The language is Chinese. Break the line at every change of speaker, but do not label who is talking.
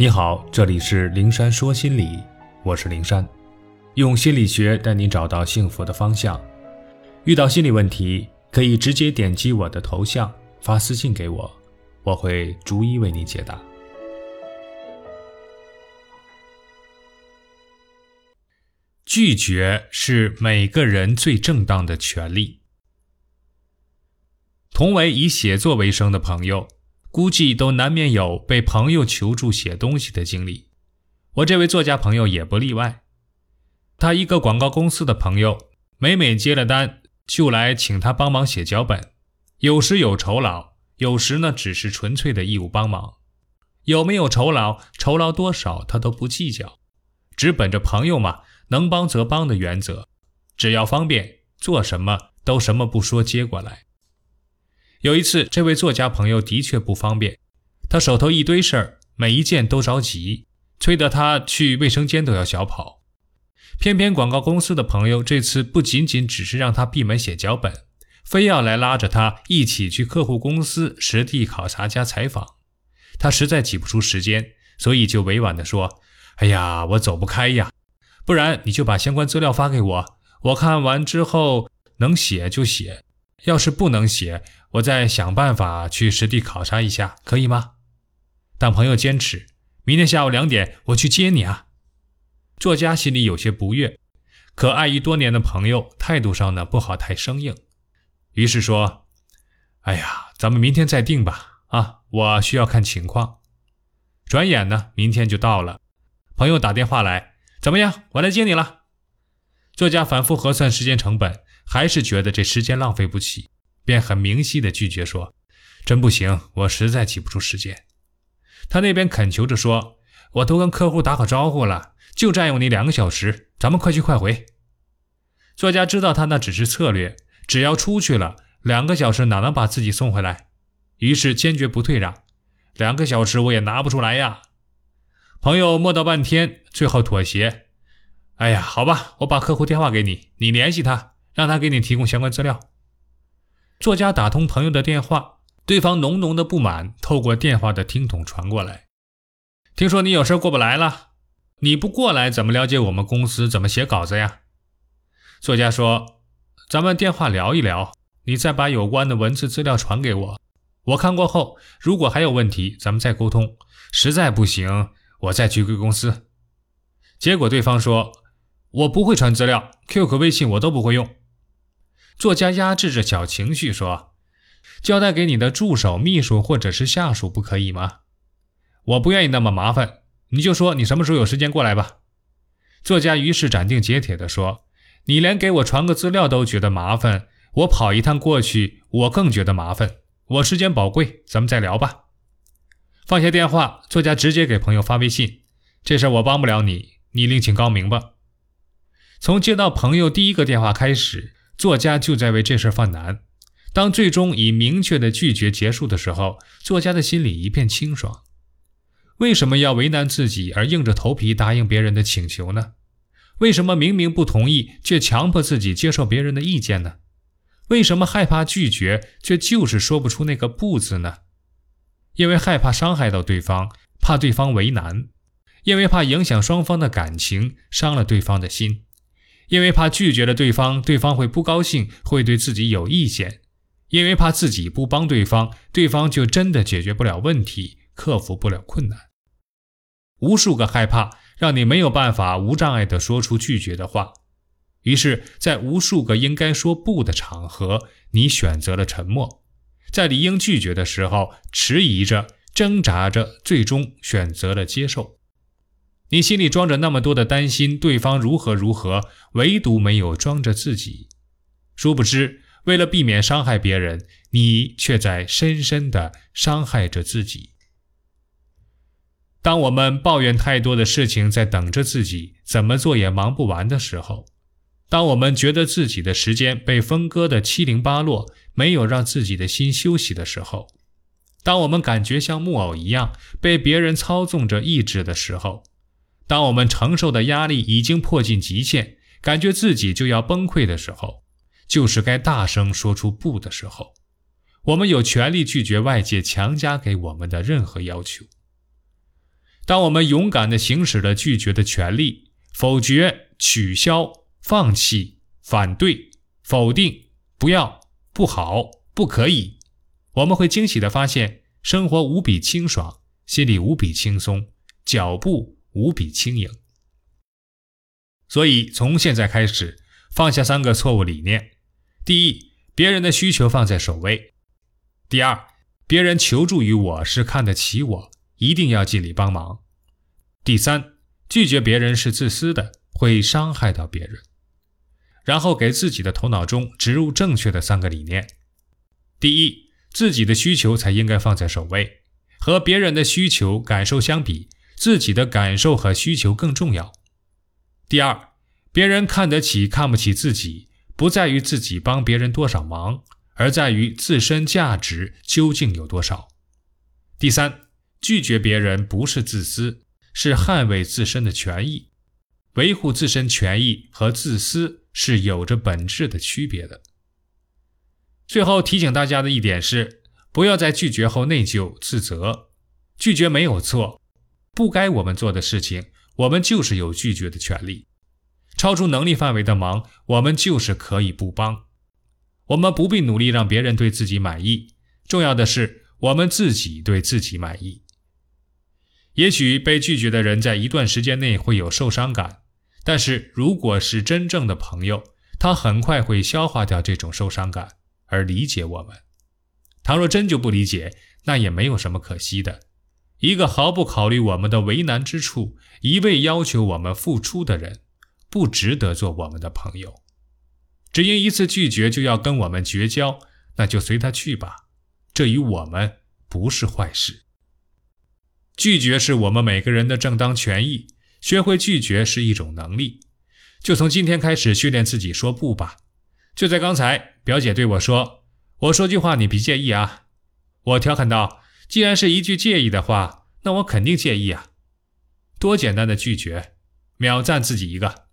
你好，这里是灵山说心理，我是灵山，用心理学带你找到幸福的方向。遇到心理问题，可以直接点击我的头像发私信给我，我会逐一为你解答。拒绝是每个人最正当的权利。同为以写作为生的朋友。估计都难免有被朋友求助写东西的经历，我这位作家朋友也不例外。他一个广告公司的朋友，每每接了单就来请他帮忙写脚本，有时有酬劳，有时呢只是纯粹的义务帮忙。有没有酬劳，酬劳多少他都不计较，只本着朋友嘛，能帮则帮的原则，只要方便，做什么都什么不说接过来。有一次，这位作家朋友的确不方便，他手头一堆事儿，每一件都着急，催得他去卫生间都要小跑。偏偏广告公司的朋友这次不仅仅只是让他闭门写脚本，非要来拉着他一起去客户公司实地考察加采访。他实在挤不出时间，所以就委婉地说：“哎呀，我走不开呀，不然你就把相关资料发给我，我看完之后能写就写。”要是不能写，我再想办法去实地考察一下，可以吗？但朋友坚持，明天下午两点我去接你啊。作家心里有些不悦，可碍于多年的朋友，态度上呢不好太生硬，于是说：“哎呀，咱们明天再定吧。啊，我需要看情况。”转眼呢，明天就到了。朋友打电话来：“怎么样？我来接你了。”作家反复核算时间成本。还是觉得这时间浪费不起，便很明晰的拒绝说：“真不行，我实在挤不出时间。”他那边恳求着说：“我都跟客户打好招呼了，就占用你两个小时，咱们快去快回。”作家知道他那只是策略，只要出去了，两个小时哪能把自己送回来？于是坚决不退让：“两个小时我也拿不出来呀。”朋友磨叨半天，最后妥协：“哎呀，好吧，我把客户电话给你，你联系他。”让他给你提供相关资料。作家打通朋友的电话，对方浓浓的不满透过电话的听筒传过来：“听说你有事过不来了，你不过来怎么了解我们公司怎么写稿子呀？”作家说：“咱们电话聊一聊，你再把有关的文字资料传给我，我看过后，如果还有问题，咱们再沟通。实在不行，我再去贵公司。”结果对方说：“我不会传资料，QQ、微信我都不会用。”作家压制着小情绪说：“交代给你的助手、秘书或者是下属不可以吗？我不愿意那么麻烦，你就说你什么时候有时间过来吧。”作家于是斩钉截铁地说：“你连给我传个资料都觉得麻烦，我跑一趟过去，我更觉得麻烦。我时间宝贵，咱们再聊吧。”放下电话，作家直接给朋友发微信：“这事我帮不了你，你另请高明吧。”从接到朋友第一个电话开始。作家就在为这事犯难。当最终以明确的拒绝结束的时候，作家的心里一片清爽。为什么要为难自己而硬着头皮答应别人的请求呢？为什么明明不同意却强迫自己接受别人的意见呢？为什么害怕拒绝却就是说不出那个不字呢？因为害怕伤害到对方，怕对方为难，因为怕影响双方的感情，伤了对方的心。因为怕拒绝了对方，对方会不高兴，会对自己有意见；因为怕自己不帮对方，对方就真的解决不了问题，克服不了困难。无数个害怕让你没有办法无障碍地说出拒绝的话，于是，在无数个应该说不的场合，你选择了沉默；在理应拒绝的时候，迟疑着、挣扎着，最终选择了接受。你心里装着那么多的担心，对方如何如何，唯独没有装着自己。殊不知，为了避免伤害别人，你却在深深的伤害着自己。当我们抱怨太多的事情在等着自己，怎么做也忙不完的时候；当我们觉得自己的时间被分割的七零八落，没有让自己的心休息的时候；当我们感觉像木偶一样被别人操纵着意志的时候，当我们承受的压力已经迫近极限，感觉自己就要崩溃的时候，就是该大声说出不的时候。我们有权利拒绝外界强加给我们的任何要求。当我们勇敢地行使了拒绝的权利，否决、取消、放弃、反对、否定、不要、不好、不可以，我们会惊喜地发现，生活无比清爽，心里无比轻松，脚步无比轻盈。所以，从现在开始，放下三个错误理念：第一，别人的需求放在首位；第二，别人求助于我是看得起我，一定要尽力帮忙；第三，拒绝别人是自私的，会伤害到别人。然后给自己的头脑中植入正确的三个理念：第一，自己的需求才应该放在首位，和别人的需求感受相比，自己的感受和需求更重要。第二，别人看得起看不起自己，不在于自己帮别人多少忙，而在于自身价值究竟有多少。第三，拒绝别人不是自私，是捍卫自身的权益。维护自身权益和自私是有着本质的区别的。最后提醒大家的一点是，不要在拒绝后内疚自责，拒绝没有错，不该我们做的事情。我们就是有拒绝的权利，超出能力范围的忙，我们就是可以不帮。我们不必努力让别人对自己满意，重要的是我们自己对自己满意。也许被拒绝的人在一段时间内会有受伤感，但是如果是真正的朋友，他很快会消化掉这种受伤感，而理解我们。倘若真就不理解，那也没有什么可惜的。一个毫不考虑我们的为难之处，一味要求我们付出的人，不值得做我们的朋友。只因一次拒绝就要跟我们绝交，那就随他去吧。这与我们不是坏事。拒绝是我们每个人的正当权益，学会拒绝是一种能力。就从今天开始训练自己说不吧。就在刚才，表姐对我说：“我说句话，你别介意啊。”我调侃道。既然是一句介意的话，那我肯定介意啊！多简单的拒绝，秒赞自己一个。